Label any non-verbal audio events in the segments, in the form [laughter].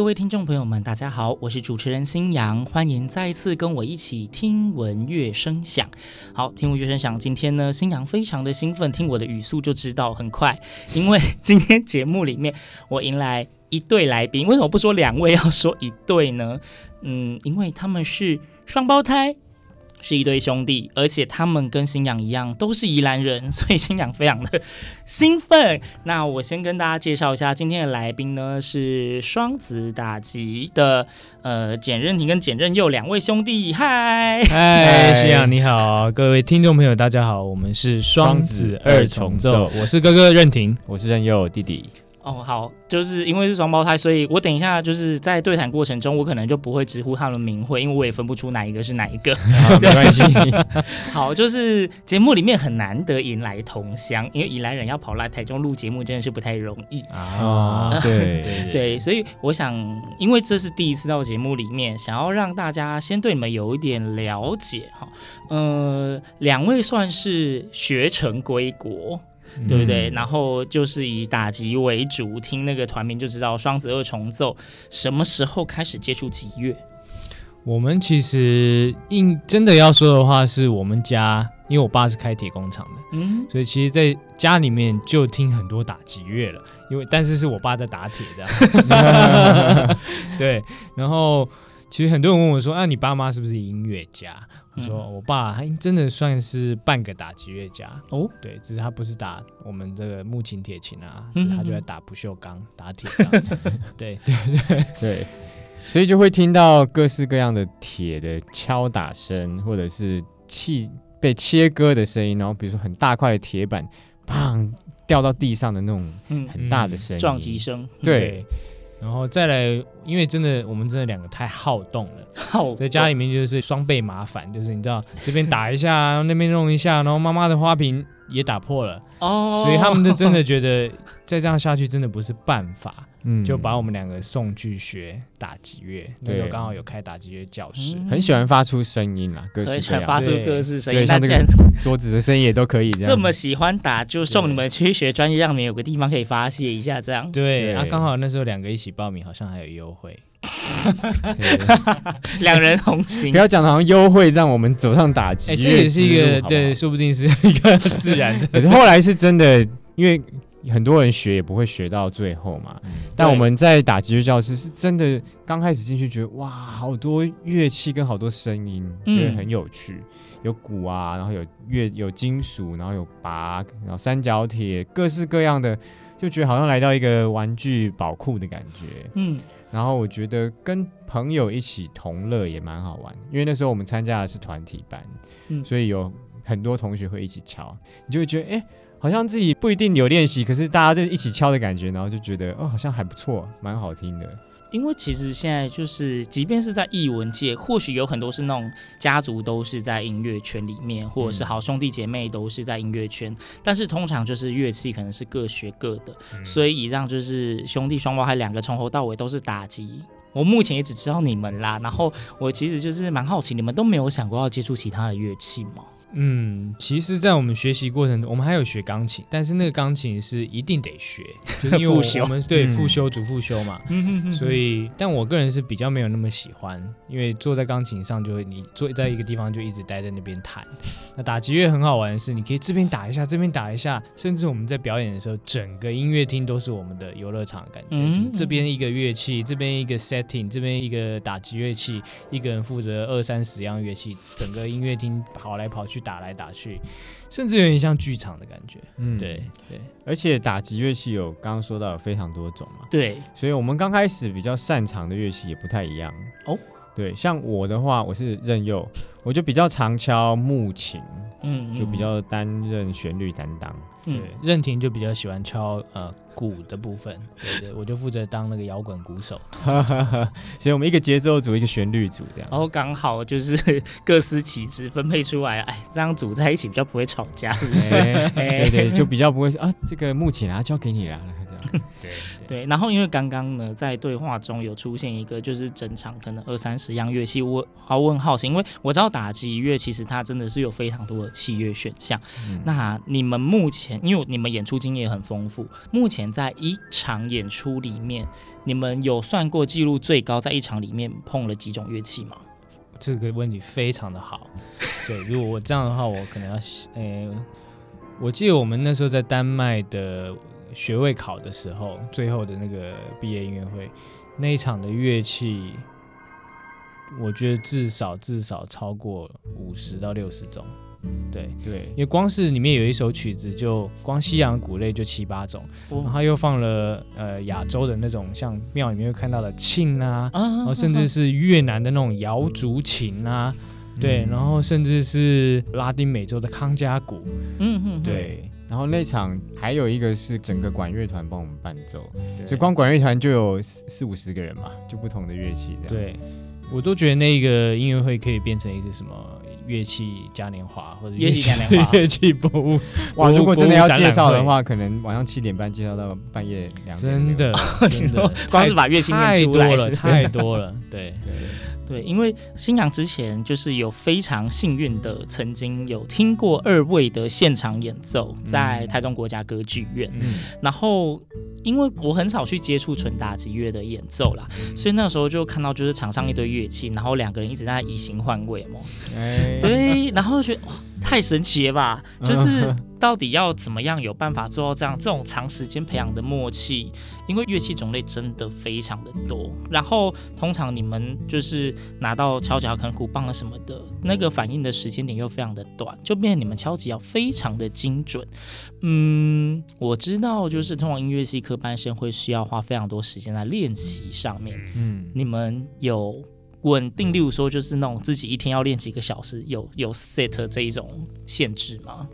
各位听众朋友们，大家好，我是主持人新阳，欢迎再一次跟我一起听闻乐声响。好，听闻乐声响，今天呢，新阳非常的兴奋，听我的语速就知道很快，因为今天节目里面我迎来一对来宾，为什么不说两位，要说一对呢？嗯，因为他们是双胞胎。是一对兄弟，而且他们跟星洋一样都是宜兰人，所以星洋非常的兴奋。那我先跟大家介绍一下今天的来宾呢，是双子打击的呃简任廷跟简任佑两位兄弟。嗨，嗨，星洋你好，各位听众朋友大家好，我们是双子二重奏，我是哥哥任廷，我是任佑弟弟。哦，好，就是因为是双胞胎，所以我等一下就是在对谈过程中，我可能就不会直呼他们名讳，因为我也分不出哪一个是哪一个。好，[laughs] 没关系。[laughs] 好，就是节目里面很难得迎来同乡，因为宜兰人要跑来台中录节目真的是不太容易啊，对对 [laughs] 对，所以我想，因为这是第一次到节目里面，想要让大家先对你们有一点了解哈。呃，两位算是学成归国。对不对？嗯、然后就是以打击为主，听那个团名就知道双子二重奏。什么时候开始接触吉乐？我们其实应真的要说的话，是我们家，因为我爸是开铁工厂的，嗯，所以其实在家里面就听很多打击乐了。因为但是是我爸在打铁的，[laughs] 对。然后其实很多人问我说：“啊，你爸妈是不是音乐家？”我说：“我爸还真的算是半个打击乐家哦，对，只是他不是打我们这个木琴、铁琴啊，他就在打不锈钢、打铁这样子。[laughs] 对 [laughs] 对对对，所以就会听到各式各样的铁的敲打声，或者是气被切割的声音，然后比如说很大块的铁板，砰掉到地上的那种很大的声音，撞击声。对。”然后再来，因为真的我们真的两个太好动了，好在家里面就是双倍麻烦，就是你知道这边打一下，[laughs] 那边弄一下，然后妈妈的花瓶也打破了。哦，所以他们就真的觉得再这样下去真的不是办法，嗯，就把我们两个送去学打击乐，那时候刚好有开打击乐教室，很喜欢发出声音啦，各式各样，发出各式声音，像这个桌子的声音也都可以这样。这么喜欢打，就送你们去学专业，让你们有个地方可以发泄一下，这样。对，啊，刚好那时候两个一起报名，好像还有优惠，[laughs] 两人同行。不要讲好像优惠让我们走上打击乐，这也是一个对，说不定是一个自然的。[laughs] 可是后来是真的，因为。很多人学也不会学到最后嘛，嗯、但我们在打击乐教室是真的刚开始进去觉得哇，好多乐器跟好多声音，觉得很有趣，嗯、有鼓啊，然后有乐有金属，然后有拔，然后三角铁，各式各样的，就觉得好像来到一个玩具宝库的感觉。嗯，然后我觉得跟朋友一起同乐也蛮好玩，因为那时候我们参加的是团体班，嗯、所以有很多同学会一起敲，你就会觉得哎。欸好像自己不一定有练习，可是大家就一起敲的感觉，然后就觉得哦，好像还不错，蛮好听的。因为其实现在就是，即便是在艺文界，或许有很多是那种家族都是在音乐圈里面，或者是好兄弟姐妹都是在音乐圈，嗯、但是通常就是乐器可能是各学各的，嗯、所以以上就是兄弟双胞胎两个从头到尾都是打击。我目前也只知道你们啦，然后我其实就是蛮好奇，你们都没有想过要接触其他的乐器吗？嗯，其实，在我们学习过程中，我们还有学钢琴，但是那个钢琴是一定得学，就是、因为我，[laughs] 我们对复修、主复修嘛，所以，但我个人是比较没有那么喜欢，因为坐在钢琴上就会，你坐在一个地方就一直待在那边弹。那打击乐很好玩的是，你可以这边打一下，这边打一下，甚至我们在表演的时候，整个音乐厅都是我们的游乐场的感觉，嗯、就是这边一个乐器，这边一个 setting，这边一个打击乐器，一个人负责二三十样乐器，整个音乐厅跑来跑去。打来打去，甚至有点像剧场的感觉。嗯，对对，而且打击乐器有刚刚说到有非常多种嘛。对，所以我们刚开始比较擅长的乐器也不太一样。哦，对，像我的话，我是任佑，我就比较常敲木琴，嗯，就比较担任旋律担当。对，任婷就比较喜欢敲呃。鼓的部分，对对，[laughs] 我就负责当那个摇滚鼓手，[laughs] 所以我们一个节奏组，一个旋律组这样，然后刚好就是各司其职分配出来，哎，这样组在一起比较不会吵架，是不是？[laughs] 对对，就比较不会说啊，这个目前啊交给你了。对对，然后因为刚刚呢，在对话中有出现一个，就是整场可能二三十样乐器，我好问好奇，因为我知道打击乐其实它真的是有非常多的器乐选项。嗯、那你们目前，因为你们演出经验很丰富，目前在一场演出里面，你们有算过记录最高在一场里面碰了几种乐器吗？这个问题非常的好。[laughs] 对，如果我这样的话，我可能要，呃，我记得我们那时候在丹麦的。学位考的时候，最后的那个毕业音乐会，那一场的乐器，我觉得至少至少超过五十到六十种。对对，因为光是里面有一首曲子，就光西洋鼓类就七八种，然后又放了呃亚洲的那种，像庙里面会看到的磬啊，然后甚至是越南的那种瑶族琴啊，对，然后甚至是拉丁美洲的康加鼓，嗯嗯，对。然后那场还有一个是整个管乐团帮我们伴奏，对所以光管乐团就有四四五十个人嘛，就不同的乐器这样。对，我都觉得那个音乐会可以变成一个什么乐器嘉年华或者乐器嘉年华、[laughs] 乐器博物。[laughs] 哇，如果真的要介绍的话，可能晚上七点半介绍到半夜两点。真的，[laughs] 真的，光是把乐器太多了，太多了。对对。因为新娘之前就是有非常幸运的，曾经有听过二位的现场演奏，在台中国家歌剧院。嗯，然后因为我很少去接触纯打击乐的演奏啦，所以那时候就看到就是场上一堆乐器，然后两个人一直在以形换位嘛。哎，对，然后觉得哇。太神奇了吧！就是到底要怎么样有办法做到这样这种长时间培养的默契？因为乐器种类真的非常的多，然后通常你们就是拿到敲击可能鼓棒啊什么的，那个反应的时间点又非常的短，就变成你们敲击要非常的精准。嗯，我知道，就是通常音乐系科班生会需要花非常多时间在练习上面。嗯，你们有？稳定，例如说，就是那种自己一天要练几个小时，有有 set 这一种限制吗？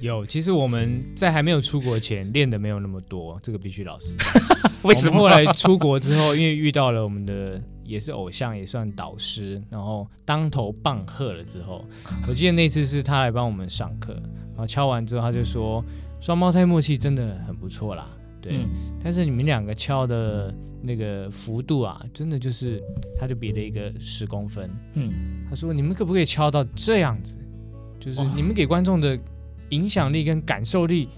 有，其实我们在还没有出国前练的没有那么多，这个必须老实 [laughs] 为什么？后来出国之后，因为遇到了我们的也是偶像，也算导师，然后当头棒喝了之后，我记得那次是他来帮我们上课，然后敲完之后他就说，双胞胎默契真的很不错啦，对，嗯、但是你们两个敲的。那个幅度啊，真的就是，他就比了一个十公分。嗯，他说：“你们可不可以敲到这样子？就是你们给观众的影响力跟感受力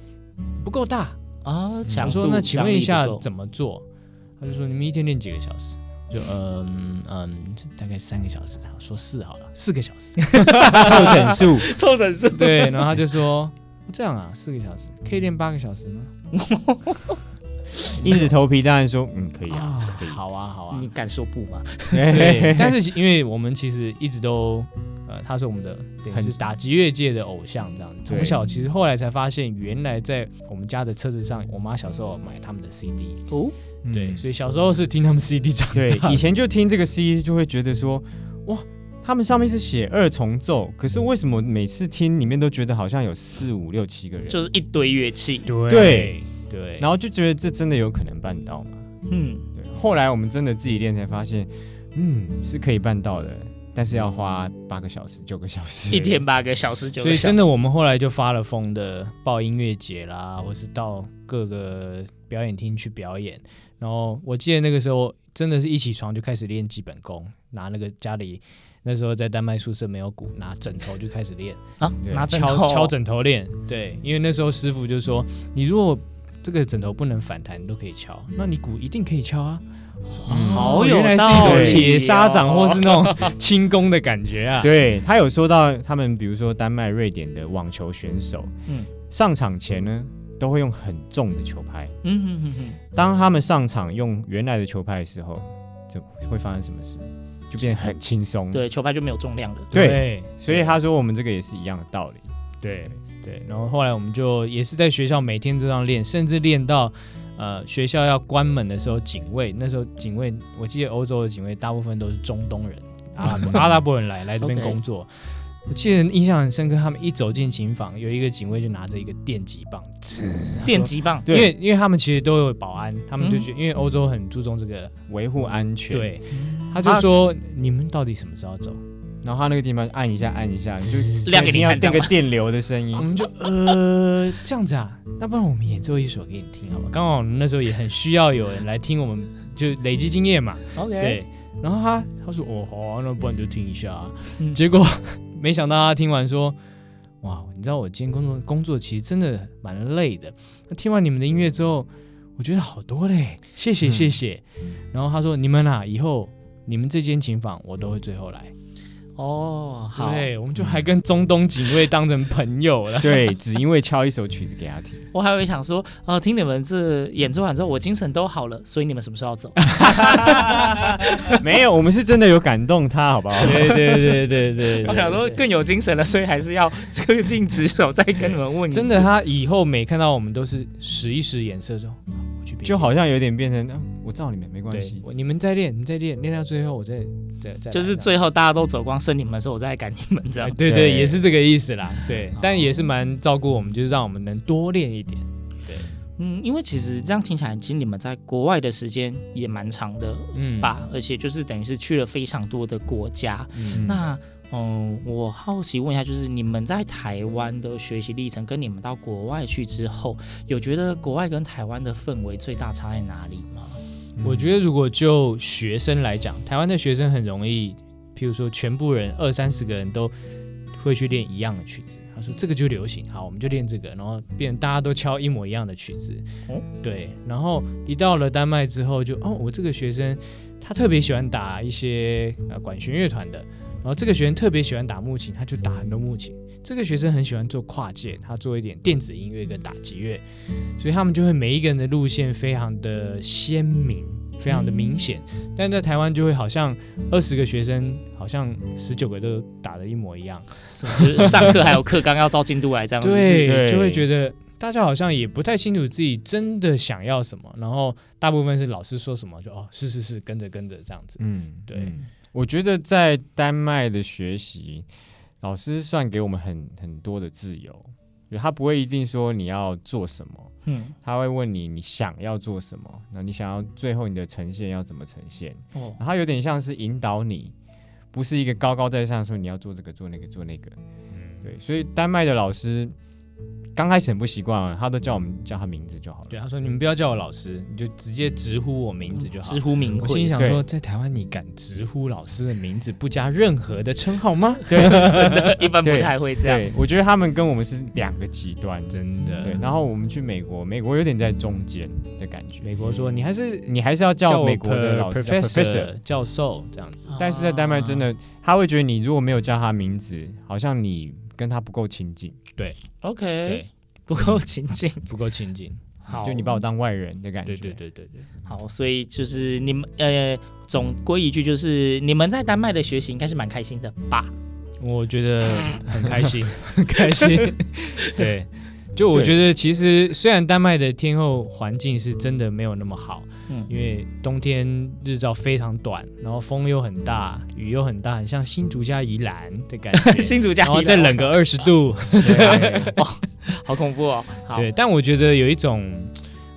不够大啊。”想、哦、说：“那请问一下怎么做？”他就说：“你们一天练几个小时？”就嗯嗯，大概三个小时。然后说四好了，四个小时，[laughs] 凑整数，[laughs] 凑整数。对，然后他就说：“这样啊，四个小时可以练八个小时吗？” [laughs] 硬着头皮当然说，嗯，可以啊，可以，好啊，好啊，你敢说不吗？[laughs] 对，但是因为我们其实一直都，呃，他是我们的，对，是打击乐界的偶像，这样子。从小其实后来才发现，原来在我们家的车子上，我妈小时候买他们的 CD 哦，对，所以小时候是听他们 CD 长大。对，以前就听这个 CD 就会觉得说，哇，他们上面是写二重奏，可是为什么每次听里面都觉得好像有四五六七个人，就是一堆乐器，对。对，然后就觉得这真的有可能办到吗？嗯，对。后来我们真的自己练才发现，嗯，是可以办到的，但是要花八个小时、九个小时，一天八个小时、九个小时。所以真的，我们后来就发了疯的报音乐节啦，或是到各个表演厅去表演。然后我记得那个时候真的是一起床就开始练基本功，拿那个家里那时候在丹麦宿舍没有鼓，拿枕头就开始练啊，拿敲敲枕头练。对，因为那时候师傅就说，你如果这个枕头不能反弹，你都可以敲，那你鼓一定可以敲啊。嗯、好有原来是一种铁砂掌或是那种轻功的感觉啊。对，他有说到他们，比如说丹麦、瑞典的网球选手，嗯，上场前呢都会用很重的球拍。嗯哼哼哼。当他们上场用原来的球拍的时候，就会发生什么事？就变得很轻松。对，球拍就没有重量了。对，对，所以他说我们这个也是一样的道理。对对。然后后来我们就也是在学校每天都这样练，甚至练到。呃，学校要关门的时候，警卫那时候警卫，我记得欧洲的警卫大部分都是中东人，阿拉伯 [laughs] 阿拉伯人来来这边工作。我记得印象很深刻，他们一走进琴房，有一个警卫就拿着一个电击棒，电击棒，因为因为他们其实都有保安，他们就觉得，因为欧洲很注重这个维护安全，对，他就说你们到底什么时候走？然后他那个地方按一下按一下，就亮给你看这个电流的声音。我们就呃这样子啊，那不然我们演奏一首给你听好吧？刚好那时候也很需要有人来听，我们就累积经验嘛。OK。对。然后他他说哦好啊，那不然就听一下。嗯、结果没想到他听完说哇，你知道我今天工作工作其实真的蛮累的。那听完你们的音乐之后，我觉得好多嘞，谢谢谢谢。嗯、然后他说你们啊，以后你们这间琴房我都会最后来。哦，对，我们就还跟中东警卫当成朋友了。[laughs] 对，只因为敲一首曲子给他听。[laughs] 我还以为想说，呃，听你们这演奏完之后，我精神都好了，所以你们什么时候要走？[laughs] 没有，我们是真的有感动他，好不好？对对对对对，我想说更有精神了，所以还是要恪尽职守，再跟你们问。真的，他以后每看到我们都是使一使眼色，就就好像有点变成，啊我照你们没关系，你们再练，你再练，练到最后我再再再，就是最后大家都走光。剩你们的时候，我再赶你们这样。对对，也是这个意思啦。对，但也是蛮照顾我们，就是让我们能多练一点。对，嗯，因为其实这样听起来，其实你们在国外的时间也蛮长的，嗯吧？而且就是等于是去了非常多的国家。嗯，那嗯，我好奇问一下，就是你们在台湾的学习历程，跟你们到国外去之后，有觉得国外跟台湾的氛围最大差在哪里吗？我觉得如果就学生来讲，台湾的学生很容易。譬如说，全部人二三十个人都会去练一样的曲子。他说这个就流行，好，我们就练这个，然后变大家都敲一模一样的曲子。哦，对。然后一到了丹麦之后就，就哦，我这个学生他特别喜欢打一些呃管弦乐团的，然后这个学生特别喜欢打木琴，他就打很多木琴。这个学生很喜欢做跨界，他做一点电子音乐跟打击乐，所以他们就会每一个人的路线非常的鲜明。非常的明显，但在台湾就会好像二十个学生，好像十九个都打的一模一样，就是上课还有课纲要照进度来这样子，对，就会觉得大家好像也不太清楚自己真的想要什么，然后大部分是老师说什么就哦是是是跟着跟着这样子，嗯，对。嗯，我觉得在丹麦的学习，老师算给我们很很多的自由。他不会一定说你要做什么，嗯，他会问你你想要做什么，那你想要最后你的呈现要怎么呈现？哦，然后有点像是引导你，不是一个高高在上说你要做这个做那个做那个，嗯，对，所以丹麦的老师。刚开始很不习惯，他都叫我们叫他名字就好了。对，他说你们不要叫我老师，你就直接直呼我名字就好。直呼名，我心想说，在台湾你敢直呼老师的名字，不加任何的称号吗？[laughs] 对，真的，一般不太会这样。我觉得他们跟我们是两个极端，真的。对，然后我们去美国，美国有点在中间的感觉。美国说你还是你还是要叫美国的老师 professor 教授这样子，但是在丹麦真的他会觉得你如果没有叫他名字，好像你跟他不够亲近。对，OK，对。不够亲近，[laughs] 不够亲近，好，就你把我当外人的感觉。对对对对对，好，所以就是你们呃，总归一句就是你们在丹麦的学习应该是蛮开心的吧？我觉得很开心，很开心。对，就我觉得其实虽然丹麦的天候环境是真的没有那么好。嗯，因为冬天日照非常短，然后风又很大，雨又很大，很像新竹加宜兰的感觉。[laughs] 新竹加宜兰，然后再冷个二十度，哇，[laughs] 好恐怖哦。对，但我觉得有一种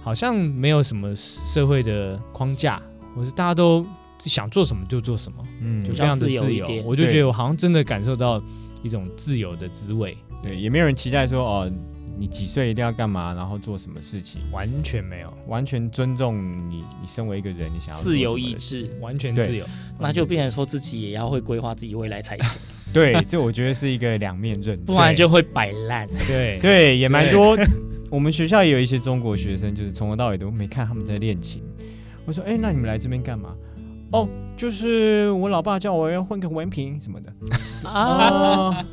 好像没有什么社会的框架，我是大家都想做什么就做什么，嗯，就非常的自由。自由我就觉得我好像真的感受到一种自由的滋味。对，也没有人期待说哦。你几岁一定要干嘛，然后做什么事情，完全没有，完全尊重你，你身为一个人，你想要自由意志，完全自由，那就变成说自己也要会规划自己未来才行。[laughs] 对，这我觉得是一个两面刃，[laughs] 不然就会摆烂。对 [laughs] 对，也蛮多。我们学校也有一些中国学生，就是从头到尾都没看他们在练琴。我说，哎，那你们来这边干嘛？哦，就是我老爸叫我要混个文凭什么的。啊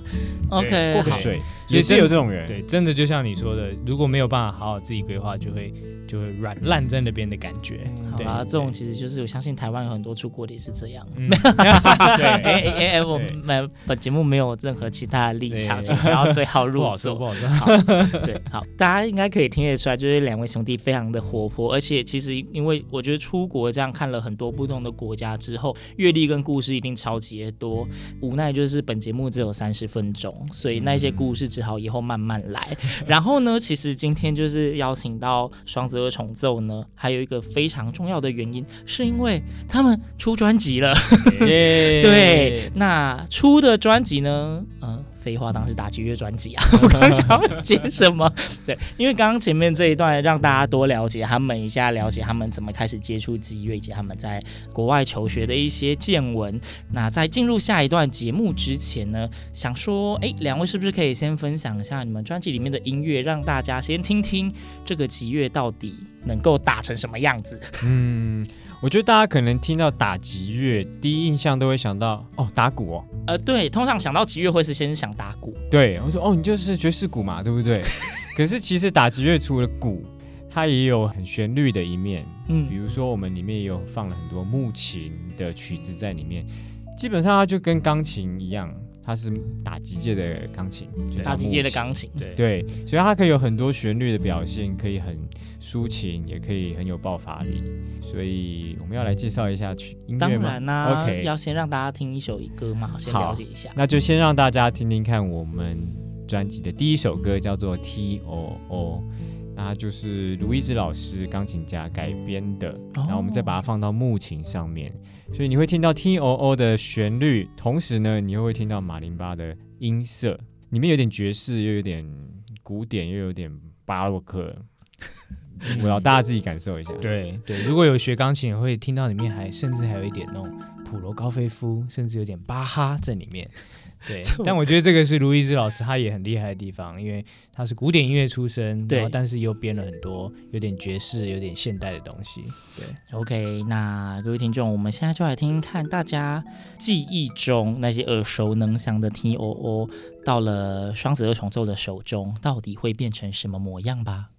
，OK，过个水，也是有这种人。对，真的就像你说的，如果没有办法好好自己规划，就会。就会软烂在那边的感觉，好啊，这种其实就是我相信台湾有很多出国的也是这样。嗯、[laughs] 对，哎哎哎，我们本节目没有任何其他的立场，请不要对号 [laughs] 入座。不好说，不好说。[laughs] 对，好，大家应该可以听得出来，就是两位兄弟非常的活泼，而且其实因为我觉得出国这样看了很多不同的国家之后，阅历跟故事一定超级的多。无奈就是本节目只有三十分钟，所以那些故事只好以后慢慢来。然后呢，其实今天就是邀请到双子。二重奏呢，还有一个非常重要的原因，是因为他们出专辑了。[laughs] 对，那出的专辑呢？嗯、呃。废话当然是打击乐专辑啊！[laughs] 我刚刚想要接什么？[laughs] 对，因为刚刚前面这一段让大家多了解他们一下，了解他们怎么开始接触击乐，以及他们在国外求学的一些见闻。那在进入下一段节目之前呢，想说，哎，两位是不是可以先分享一下你们专辑里面的音乐，让大家先听听这个击乐到底能够打成什么样子？嗯。我觉得大家可能听到打击乐，第一印象都会想到哦，打鼓哦。呃，对，通常想到击乐会是先想打鼓。对，我说哦，你就是爵士鼓嘛，对不对？[laughs] 可是其实打击乐除了鼓，它也有很旋律的一面。嗯，比如说我们里面也有放了很多木琴的曲子在里面，基本上它就跟钢琴一样。它是打击界的钢琴，打击界的钢琴，对对，所以它可以有很多旋律的表现，可以很抒情，也可以很有爆发力。所以我们要来介绍一下曲音乐吗？当然啦、啊，OK，要先让大家听一首歌嘛，先了解一下。那就先让大家听听看我们专辑的第一首歌，叫做 T O O。那就是卢一之老师钢琴家改编的，然后我们再把它放到木琴上面，所以你会听到 T O O 的旋律，同时呢，你又会听到马林巴的音色，里面有点爵士，又有点古典，又有点巴洛克，[laughs] 我要大家自己感受一下。对对，如果有学钢琴，会听到里面还甚至还有一点那种普罗高菲夫，甚至有点巴哈在里面。对，但我觉得这个是卢一之老师他也很厉害的地方，因为他是古典音乐出身，对，但是又编了很多有点爵士、有点现代的东西。对，OK，那各位听众，我们现在就来听听看大家记忆中那些耳熟能详的 T O O，到了双子二重奏的手中，到底会变成什么模样吧。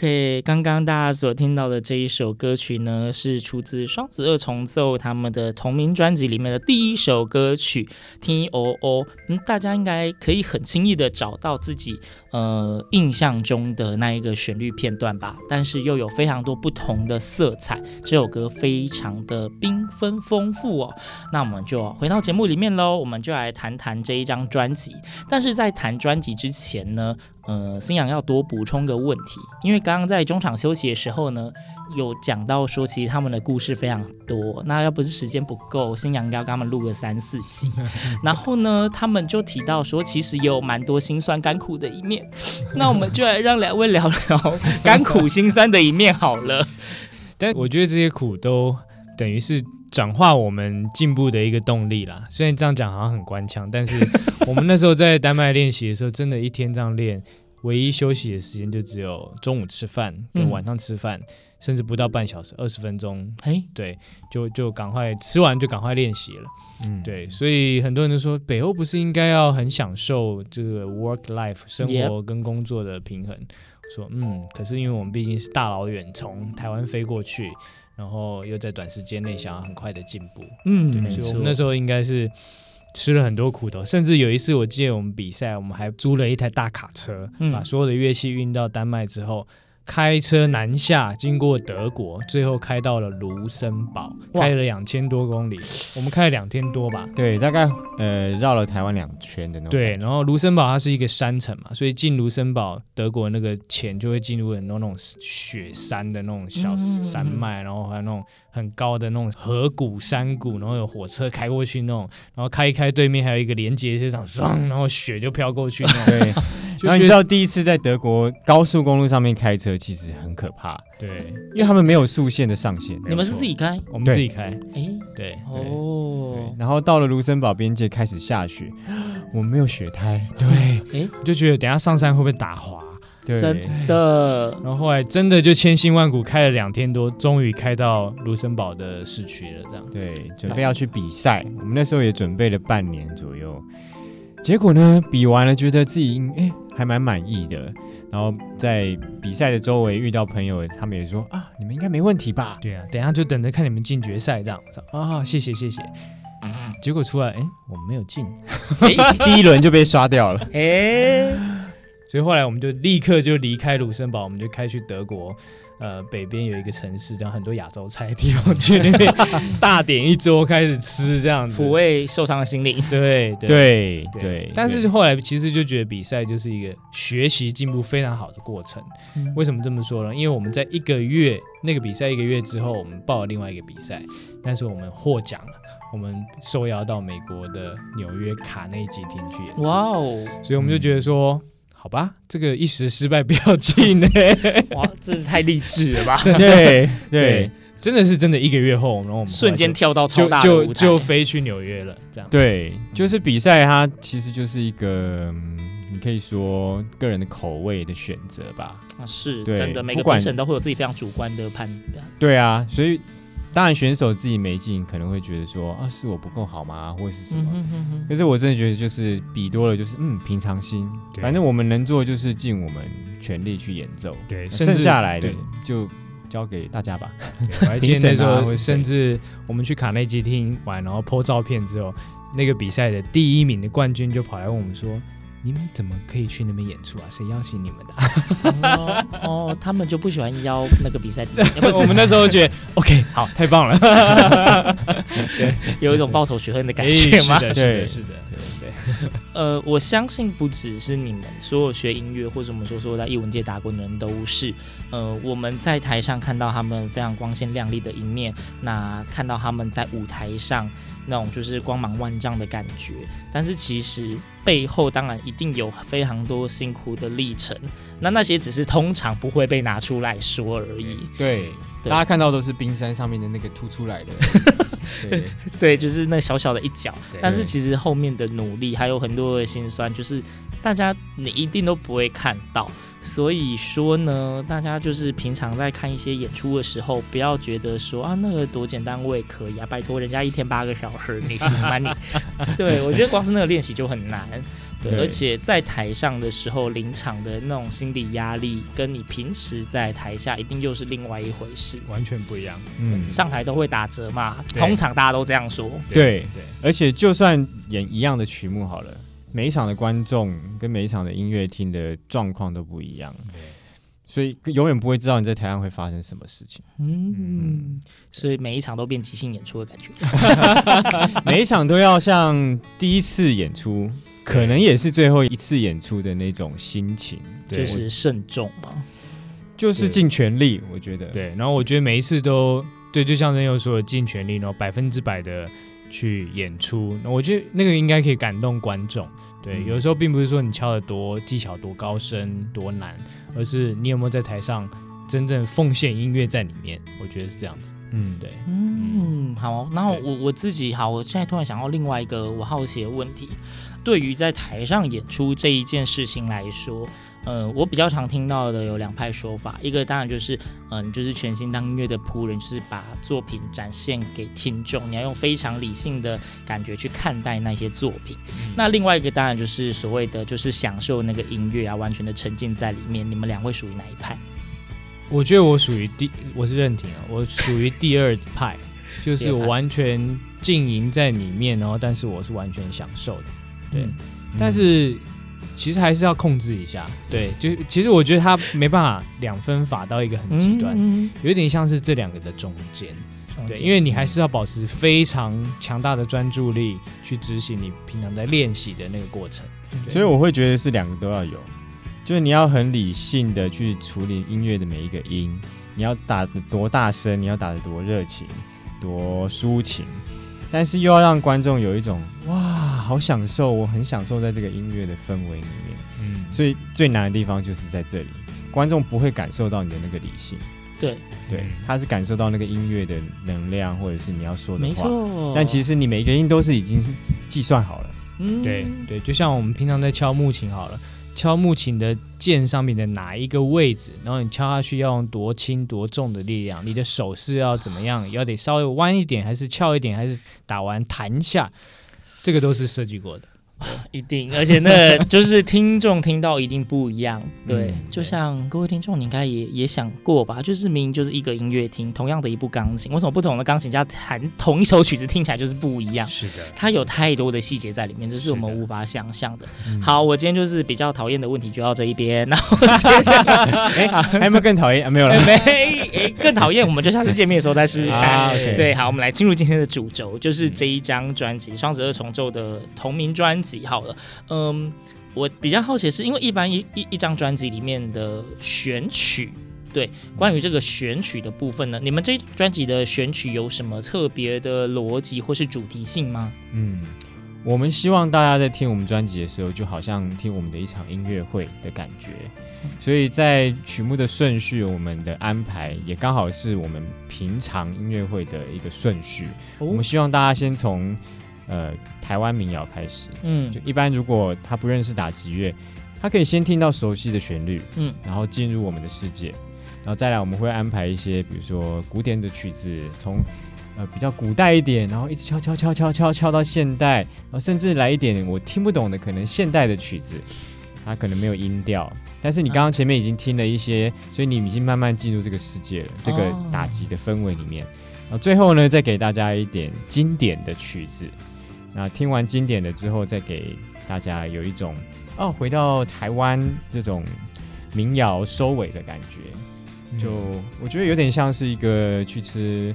OK，刚刚大家所听到的这一首歌曲呢，是出自双子二重奏他们的同名专辑里面的第一首歌曲《T O O》。嗯，大家应该可以很轻易的找到自己呃印象中的那一个旋律片段吧，但是又有非常多不同的色彩，这首歌非常的缤纷丰富哦。那我们就回到节目里面喽，我们就来谈谈这一张专辑。但是在谈专辑之前呢，呃，新阳要多补充个问题，因为刚刚在中场休息的时候呢，有讲到说其实他们的故事非常多，那要不是时间不够，新阳要跟他们录个三四集。[laughs] 然后呢，他们就提到说，其实也有蛮多辛酸甘苦的一面，那我们就来让两位聊聊甘苦辛酸的一面好了。[laughs] 但我觉得这些苦都等于是。转化我们进步的一个动力啦。虽然这样讲好像很官腔，但是 [laughs] 我们那时候在丹麦练习的时候，真的一天这样练，唯一休息的时间就只有中午吃饭跟晚上吃饭，嗯、甚至不到半小时，二十分钟。嘿，对，就就赶快吃完就赶快练习了。嗯，对，所以很多人都说北欧不是应该要很享受这个 work life 生活跟工作的平衡？说嗯，可是因为我们毕竟是大老远从台湾飞过去。然后又在短时间内想要很快的进步，嗯，对，所以我们那时候应该是吃了很多苦头，甚至有一次我记得我们比赛，我们还租了一台大卡车，嗯、把所有的乐器运到丹麦之后。开车南下，经过德国，最后开到了卢森堡，开了两千多公里。我们开了两天多吧？对，大概呃绕了台湾两圈的那种。对，然后卢森堡它是一个山城嘛，所以进卢森堡，德国那个前就会进入很多那种雪山的那种小山脉，然后还有那种很高的那种河谷山谷，然后有火车开过去那种，然后开一开对面还有一个连接车场，唰，然后雪就飘过去那种。对。[laughs] 然后你知道第一次在德国高速公路上面开车其实很可怕，对，因为他们没有速限的上限。你们是自己开？我们自己开。哎，对，哦。然后到了卢森堡边界开始下雪，我们没有雪胎。对，哎，我就觉得等下上山会不会打滑？对，真的。然后后来真的就千辛万苦开了两天多，终于开到卢森堡的市区了。这样，对，准备要去比赛。我们那时候也准备了半年左右。结果呢，比完了，觉得自己哎还蛮满意的。然后在比赛的周围遇到朋友，他们也说啊，你们应该没问题吧？对啊，等一下就等着看你们进决赛这样子啊。谢谢谢谢。结果出来，哎，我们没有进，[laughs] 第一轮就被刷掉了。哎，所以后来我们就立刻就离开卢森堡，我们就开去德国。呃，北边有一个城市，叫很多亚洲菜的地方，去那边大点一桌开始吃，这样子抚慰受伤的心灵。对 [laughs] 对对，对对，但是后来其实就觉得比赛就是一个学习进步非常好的过程。嗯、为什么这么说呢？因为我们在一个月那个比赛一个月之后，我们报了另外一个比赛，但是我们获奖了，我们受邀到美国的纽约卡内基厅去演出。哇哦！所以我们就觉得说。好吧，这个一时失败不要紧呢。[laughs] 哇，这是太励志了吧？[laughs] 对对，对，真的是真的。一个月后，然后我们瞬间跳到超大就就飞去纽约了。这样对，就是比赛，它其实就是一个，你可以说个人的口味的选择吧。啊，是真的，每个评审都会有自己非常主观的判断。对啊，所以。当然，选手自己没进，可能会觉得说啊，是我不够好吗，或者是什么？嗯、哼哼哼，可是我真的觉得，就是比多了，就是嗯，平常心。反正我们能做，就是尽我们全力去演奏。对，剩下来的就交给大家吧。我还 [laughs] 记得那时候，评审啊或者谁甚至我们去卡内基厅玩，然后 po 照片之后，那个比赛的第一名的冠军就跑来问我们说。你们怎么可以去那边演出啊？谁邀请你们的、啊哦？哦，他们就不喜欢邀那个比赛。[laughs] 我们那时候觉得，OK，好，太棒了，对，[laughs] 有一种报仇雪恨的感觉吗？是的，是的，对是的，对对。[laughs] 呃，我相信不只是你们，所有学音乐或者我们说说在艺文界打滚的人都是。呃，我们在台上看到他们非常光鲜亮丽的一面，那看到他们在舞台上。那种就是光芒万丈的感觉，但是其实背后当然一定有非常多辛苦的历程，那那些只是通常不会被拿出来说而已。对，对。大家看到都是冰山上面的那个凸出来的，[laughs] 对，对，就是那小小的一角，但是其实后面的努力还有很多的辛酸，就是大家你一定都不会看到。所以说呢，大家就是平常在看一些演出的时候，不要觉得说啊，那个多简单我也可以啊，拜托人家一天八个小时，你行吗你？[laughs] 对，我觉得光是那个练习就很难，对，对而且在台上的时候临场的那种心理压力，跟你平时在台下一定又是另外一回事，完全不一样。嗯，上台都会打折嘛，通常大家都这样说。对对，对，而且就算演一样的曲目好了。每一场的观众跟每一场的音乐厅的状况都不一样，所以永远不会知道你在台上会发生什么事情。嗯，所以每一场都变即兴演出的感觉，[laughs] 每一场都要像第一次演出，可能也是最后一次演出的那种心情，就是慎重嘛，就是尽全力。我觉得。对，然后我觉得每一次都对，就像人又说的尽全力，然后百分之百的。去演出，那我觉得那个应该可以感动观众。对，嗯、有时候并不是说你敲的多技巧多高深多难，而是你有没有在台上真正奉献音乐在里面。我觉得是这样子。嗯，对。嗯，好。然后我我自己好，我现在突然想到另外一个我好奇的问题，对于在台上演出这一件事情来说。呃，我比较常听到的有两派说法，一个当然就是，嗯、呃，就是全心当音乐的仆人，就是把作品展现给听众，你要用非常理性的感觉去看待那些作品。嗯、那另外一个当然就是所谓的，就是享受那个音乐啊，完全的沉浸在里面。你们两位属于哪一派？我觉得我属于第，我是认廷啊，我属于第二派，[laughs] 就是我完全浸淫在里面，然后但是我是完全享受的，对，嗯、但是。其实还是要控制一下，对，就其实我觉得他没办法两分法到一个很极端，嗯嗯、有点像是这两个的中间，对，因为你还是要保持非常强大的专注力去执行你平常在练习的那个过程，所以我会觉得是两个都要有，就是你要很理性的去处理音乐的每一个音，你要打得多大声，你要打的多热情，多抒情。但是又要让观众有一种哇，好享受，我很享受在这个音乐的氛围里面。嗯，所以最难的地方就是在这里，观众不会感受到你的那个理性。对对，他是感受到那个音乐的能量，或者是你要说的话。没错。但其实你每一个音都是已经计算好了。嗯，对对，就像我们平常在敲木琴好了。敲木琴的键上面的哪一个位置，然后你敲下去要用多轻多重的力量，你的手势要怎么样？要得稍微弯一点，还是翘一点，还是打完弹下？这个都是设计过的。[laughs] 一定，而且那就是听众听到一定不一样。[laughs] 对，嗯、就像各位听众，你应该也也想过吧？就是明明就是一个音乐厅，同样的一部钢琴，为什么不同的钢琴家弹同一首曲子听起来就是不一样？是的，它有太多的细节在里面，这是我们无法想象的。的好，我今天就是比较讨厌的问题就到这一边，[laughs] 然后接下来，哎、欸，还有没有更讨厌？啊，没有了，没，哎、欸，更讨厌，我们就下次见面的时候再试试看。啊 okay、对，好，我们来进入今天的主轴，就是这一张专辑《双十二重奏》的同名专辑。好了。嗯，我比较好奇的是，因为一般一一一张专辑里面的选曲，对，关于这个选曲的部分呢，你们这张专辑的选曲有什么特别的逻辑或是主题性吗？嗯，我们希望大家在听我们专辑的时候，就好像听我们的一场音乐会的感觉，所以在曲目的顺序，我们的安排也刚好是我们平常音乐会的一个顺序。哦、我们希望大家先从。呃，台湾民谣开始，嗯，就一般如果他不认识打击乐，他可以先听到熟悉的旋律，嗯，然后进入我们的世界，然后再来我们会安排一些，比如说古典的曲子，从呃比较古代一点，然后一直敲敲敲敲敲敲到现代，然后甚至来一点我听不懂的可能现代的曲子，它可能没有音调，但是你刚刚前面已经听了一些，所以你已经慢慢进入这个世界了，这个打击的氛围里面。然后最后呢，再给大家一点经典的曲子。那听完经典的之后，再给大家有一种哦，回到台湾这种民谣收尾的感觉。就我觉得有点像是一个去吃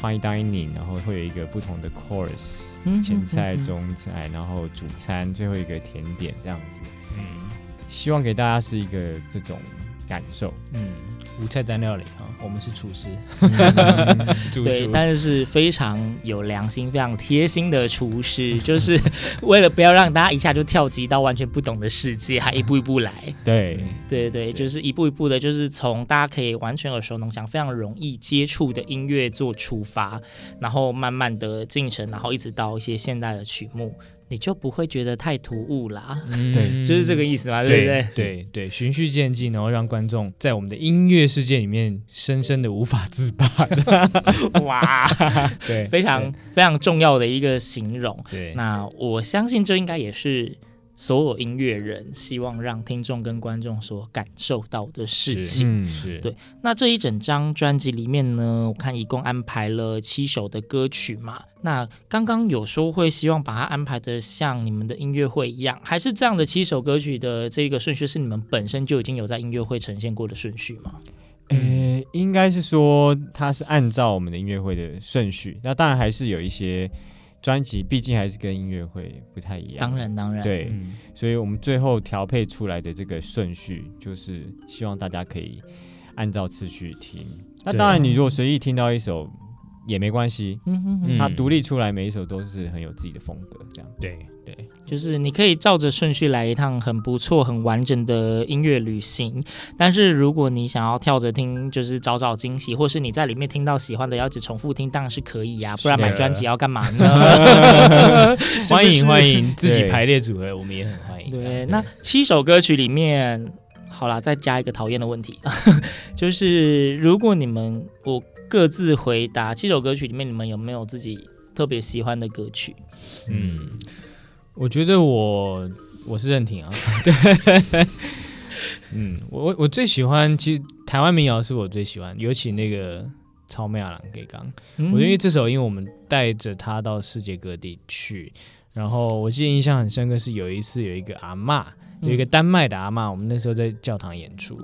fine dining，然后会有一个不同的 course，前菜、中菜，然后主餐，最后一个甜点这样子。嗯。希望给大家是一个这种感受，嗯，无菜单料理啊，我们是厨师，[laughs] 对，但是非常有良心、非常贴心的厨师，就是 [laughs] 为了不要让大家一下就跳级到完全不懂的世界，还一步一步来，对，对对，就是一步一步的，就是从大家可以完全耳熟能详、非常容易接触的音乐做出发，然后慢慢的进程，然后一直到一些现代的曲目。你就不会觉得太突兀啦，嗯、对，就是这个意思嘛，对不对？对对，循序渐进，然后让观众在我们的音乐世界里面深深的无法自拔。[laughs] 哇，对，非常非常重要的一个形容。对，那我相信这应该也是。所有音乐人希望让听众跟观众所感受到的事情，是，对。那这一整张专辑里面呢，我看一共安排了七首的歌曲嘛。那刚刚有说会希望把它安排的像你们的音乐会一样，还是这样的七首歌曲的这个顺序是你们本身就已经有在音乐会呈现过的顺序吗？呃，应该是说它是按照我们的音乐会的顺序。那当然还是有一些。专辑毕竟还是跟音乐会不太一样，当然当然，对，嗯、所以我们最后调配出来的这个顺序，就是希望大家可以按照次序听。那当然，你如果随意听到一首也没关系，嗯，它独立出来，每一首都是很有自己的风格，这样，对对。就是你可以照着顺序来一趟很不错、很完整的音乐旅行，但是如果你想要跳着听，就是找找惊喜，或是你在里面听到喜欢的，要一直重复听，当然是可以呀、啊，不然买专辑要干嘛呢？[laughs] 欢迎欢迎，自己排列组合，我们也很欢迎。对，那七首歌曲里面，好啦，再加一个讨厌的问题，[laughs] 就是如果你们我各自回答七首歌曲里面，你们有没有自己特别喜欢的歌曲？嗯。我觉得我我是认挺啊，[laughs] 对，嗯，我我我最喜欢，其实台湾民谣是我最喜欢，尤其那个草莓阿郎给刚，嗯、我因为这首，因为我们带着他到世界各地去，然后我记得印象很深刻是有一次有一个阿嬷，有一个丹麦的阿嬷，我们那时候在教堂演出，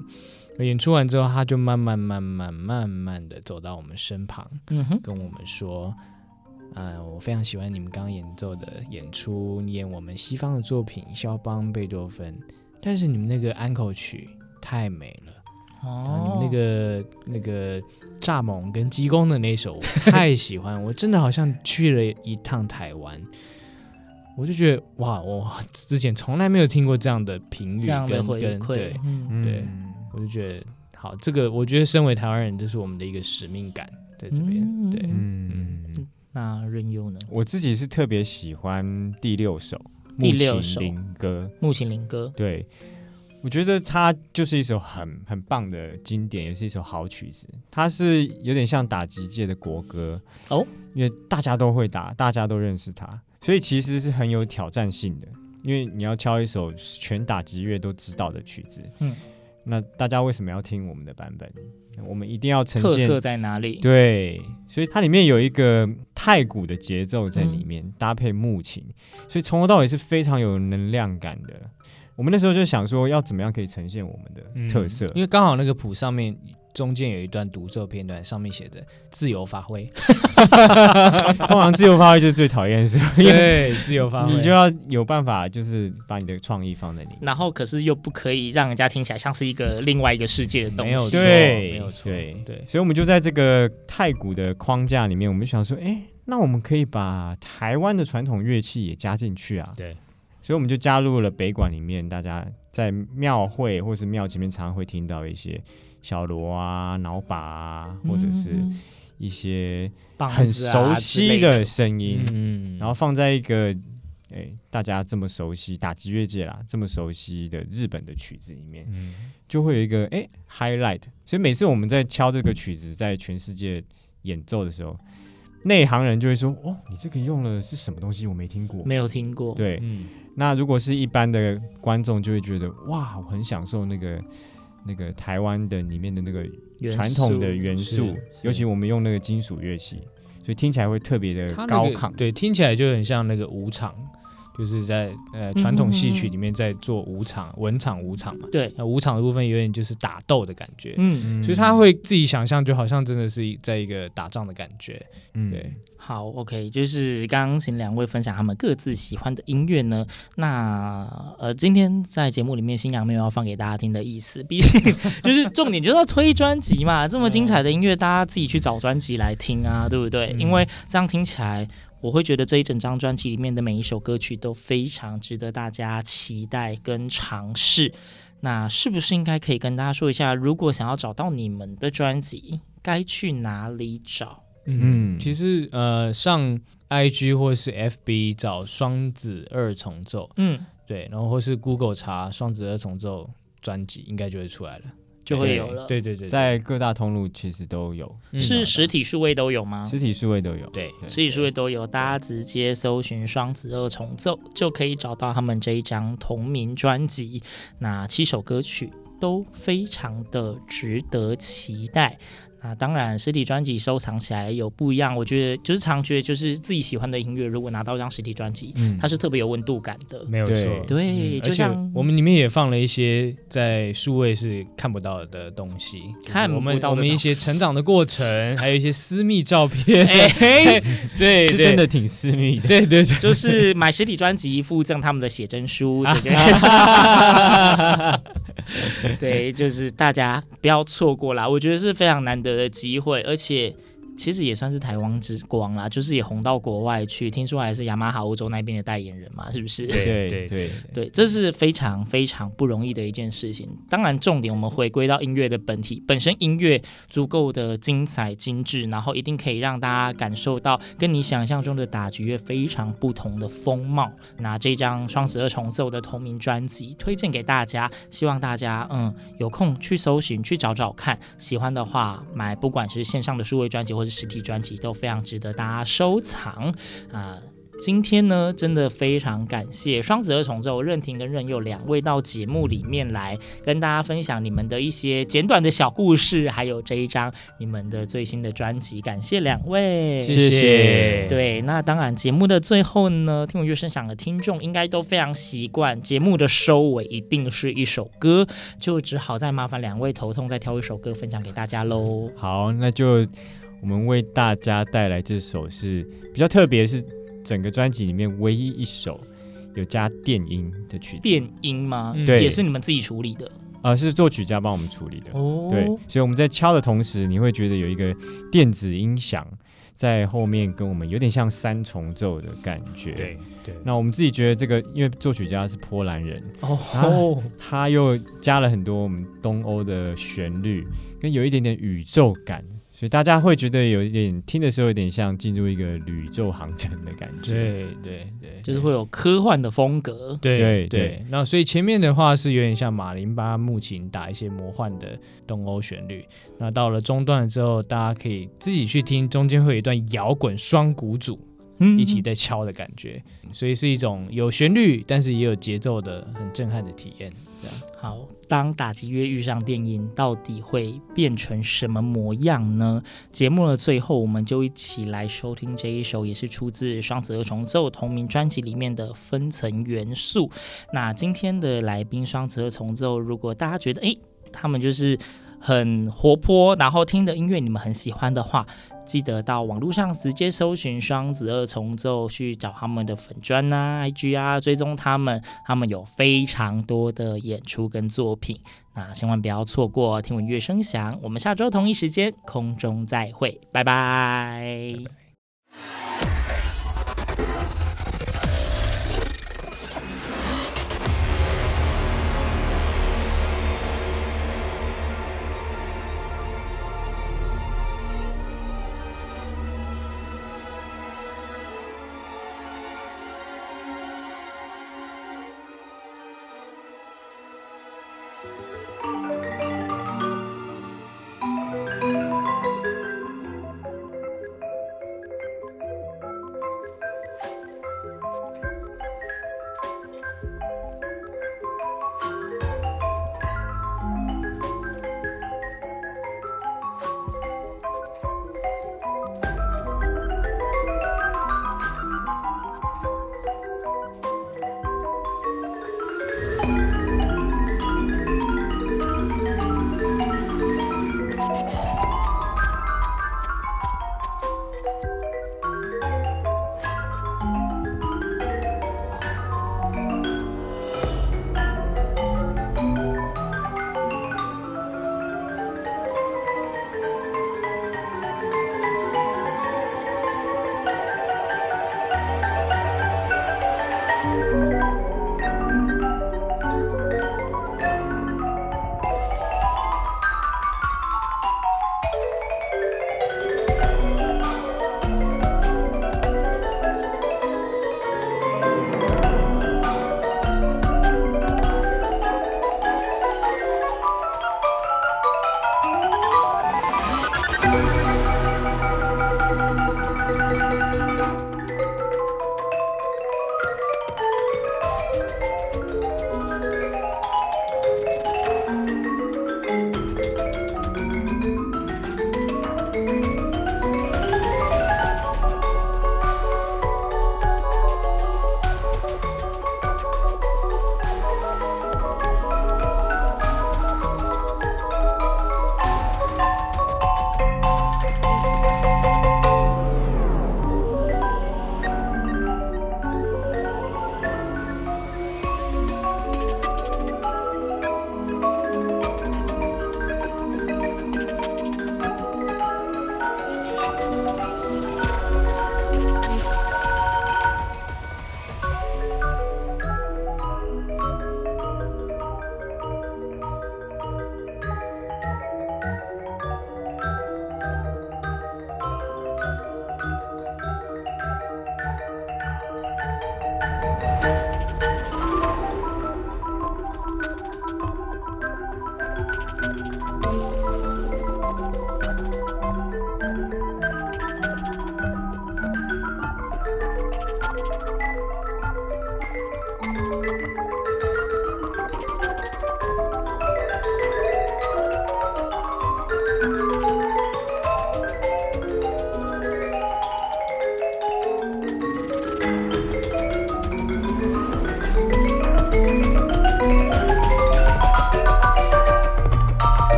演出完之后，他就慢慢慢慢慢慢的走到我们身旁，嗯哼，跟我们说。嗯，我非常喜欢你们刚刚演奏的演出，演我们西方的作品，肖邦、贝多芬，但是你们那个安可曲太美了。哦，你们那个那个蚱蜢跟鸡公的那首我太喜欢，我真的好像去了一趟台湾，我就觉得哇，我之前从来没有听过这样的评语，这样的回馈，对，嗯、对，我就觉得好，这个我觉得身为台湾人，这是我们的一个使命感在这边，嗯、对，嗯。嗯那任优呢？我自己是特别喜欢第六首《第六首木琴灵歌》。木琴灵歌，对，我觉得它就是一首很很棒的经典，也是一首好曲子。它是有点像打击界的国歌哦，因为大家都会打，大家都认识它，所以其实是很有挑战性的。因为你要敲一首全打击乐都知道的曲子，嗯。那大家为什么要听我们的版本？我们一定要呈现特色在哪里？对，所以它里面有一个太古的节奏在里面，嗯、搭配木琴，所以从头到尾是非常有能量感的。我们那时候就想说，要怎么样可以呈现我们的特色？嗯、因为刚好那个谱上面。中间有一段独奏片段，上面写着“自由发挥”。[laughs] 通常自由发挥就是最讨厌的事，对，自由发挥，你就要有办法，就是把你的创意放在里面。然后，可是又不可以让人家听起来像是一个另外一个世界的东西。对，没有错，对对。所以，我们就在这个太古的框架里面，我们想说，哎，那我们可以把台湾的传统乐器也加进去啊。对，所以我们就加入了北管里面，大家在庙会或是庙前面常常会听到一些。小锣啊，脑把啊，或者是一些很熟悉的声音，嗯，然后放在一个大家这么熟悉打击乐界啦，这么熟悉的日本的曲子里面，嗯、就会有一个 highlight。所以每次我们在敲这个曲子，在全世界演奏的时候，内行人就会说：“哦，你这个用了是什么东西？我没听过，没有听过。”对，嗯。那如果是一般的观众，就会觉得哇，我很享受那个那个台湾的里面的那个传统的元素，尤其我们用那个金属乐器，所以听起来会特别的高亢，那个。对，听起来就很像那个舞场。就是在呃传统戏曲里面在做武场、文场、武场嘛。对，那武场的部分有点就是打斗的感觉。嗯，所以他会自己想象，就好像真的是在一个打仗的感觉。嗯，对。好，OK，就是刚刚请两位分享他们各自喜欢的音乐呢。那呃，今天在节目里面，新娘没有要放给大家听的意思，毕竟 [laughs] 就是重点就是要推专辑嘛。这么精彩的音乐，[laughs] 大家自己去找专辑来听啊，对不对？因为这样听起来。我会觉得这一整张专辑里面的每一首歌曲都非常值得大家期待跟尝试。那是不是应该可以跟大家说一下，如果想要找到你们的专辑，该去哪里找？嗯，其实呃，上 IG 或是 FB 找双子二重奏，嗯，对，然后或是 Google 查双子二重奏专辑，应该就会出来了。就会有了，对对对，在各大通路其实都有，是实体数位都有吗？实体数位都有，对，实体数位都有，大家直接搜寻双子二重奏就可以找到他们这一张同名专辑，那七首歌曲都非常的值得期待。啊，当然，实体专辑收藏起来有不一样。我觉得就是常觉得，就是自己喜欢的音乐，如果拿到一张实体专辑，嗯，它是特别有温度感的。没有错，对，嗯、就像我们里面也放了一些在数位是看不到的东西，看不到我们一些成长的过程，还有一些私密照片。哎，对，是真的挺私密的。对对对，就是买实体专辑附赠他们的写真书。[laughs] [laughs] [laughs] [laughs] 对，就是大家不要错过啦，我觉得是非常难得的机会，而且。其实也算是台湾之光啦，就是也红到国外去，听说还是雅马哈欧洲那边的代言人嘛，是不是？对对对对，这是非常非常不容易的一件事情。当然，重点我们回归到音乐的本体，本身音乐足够的精彩精致，然后一定可以让大家感受到跟你想象中的打击乐非常不同的风貌。那这张双十二重奏的同名专辑推荐给大家，希望大家嗯有空去搜寻去找找看，喜欢的话买，不管是线上的数位专辑或者。实体专辑都非常值得大家收藏啊！今天呢，真的非常感谢双子二重奏任婷跟任佑两位到节目里面来跟大家分享你们的一些简短的小故事，还有这一张你们的最新的专辑。感谢两位，谢谢。对，那当然节目的最后呢，听我乐声响的听众应该都非常习惯，节目的收尾一定是一首歌，就只好再麻烦两位头痛再挑一首歌分享给大家喽。好，那就。我们为大家带来这首是比较特别，是整个专辑里面唯一一首有加电音的曲子。电音吗？对，也是你们自己处理的。啊、呃，是作曲家帮我们处理的。哦，对，所以我们在敲的同时，你会觉得有一个电子音响在后面，跟我们有点像三重奏的感觉。对对。那我们自己觉得这个，因为作曲家是波兰人，哦，他又加了很多我们东欧的旋律，跟有一点点宇宙感。所以大家会觉得有一点听的时候，有点像进入一个宇宙航程的感觉。对对对，就是会有科幻的风格。对对，对。那所以前面的话是有点像马林巴木琴打一些魔幻的东欧旋律。那到了中段之后，大家可以自己去听，中间会有一段摇滚双鼓组一起在敲的感觉。所以是一种有旋律，但是也有节奏的很震撼的体验。这样。好，当打击乐遇上电音，到底会变成什么模样呢？节目的最后，我们就一起来收听这一首，也是出自双子二重奏同名专辑里面的分层元素。那今天的来宾双子二重奏，如果大家觉得诶，他们就是很活泼，然后听的音乐你们很喜欢的话，记得到网络上直接搜寻双子二重奏，去找他们的粉专啊、IG 啊，追踪他们。他们有非常多的演出跟作品，那千万不要错过。听闻乐声响，我们下周同一时间空中再会，拜拜。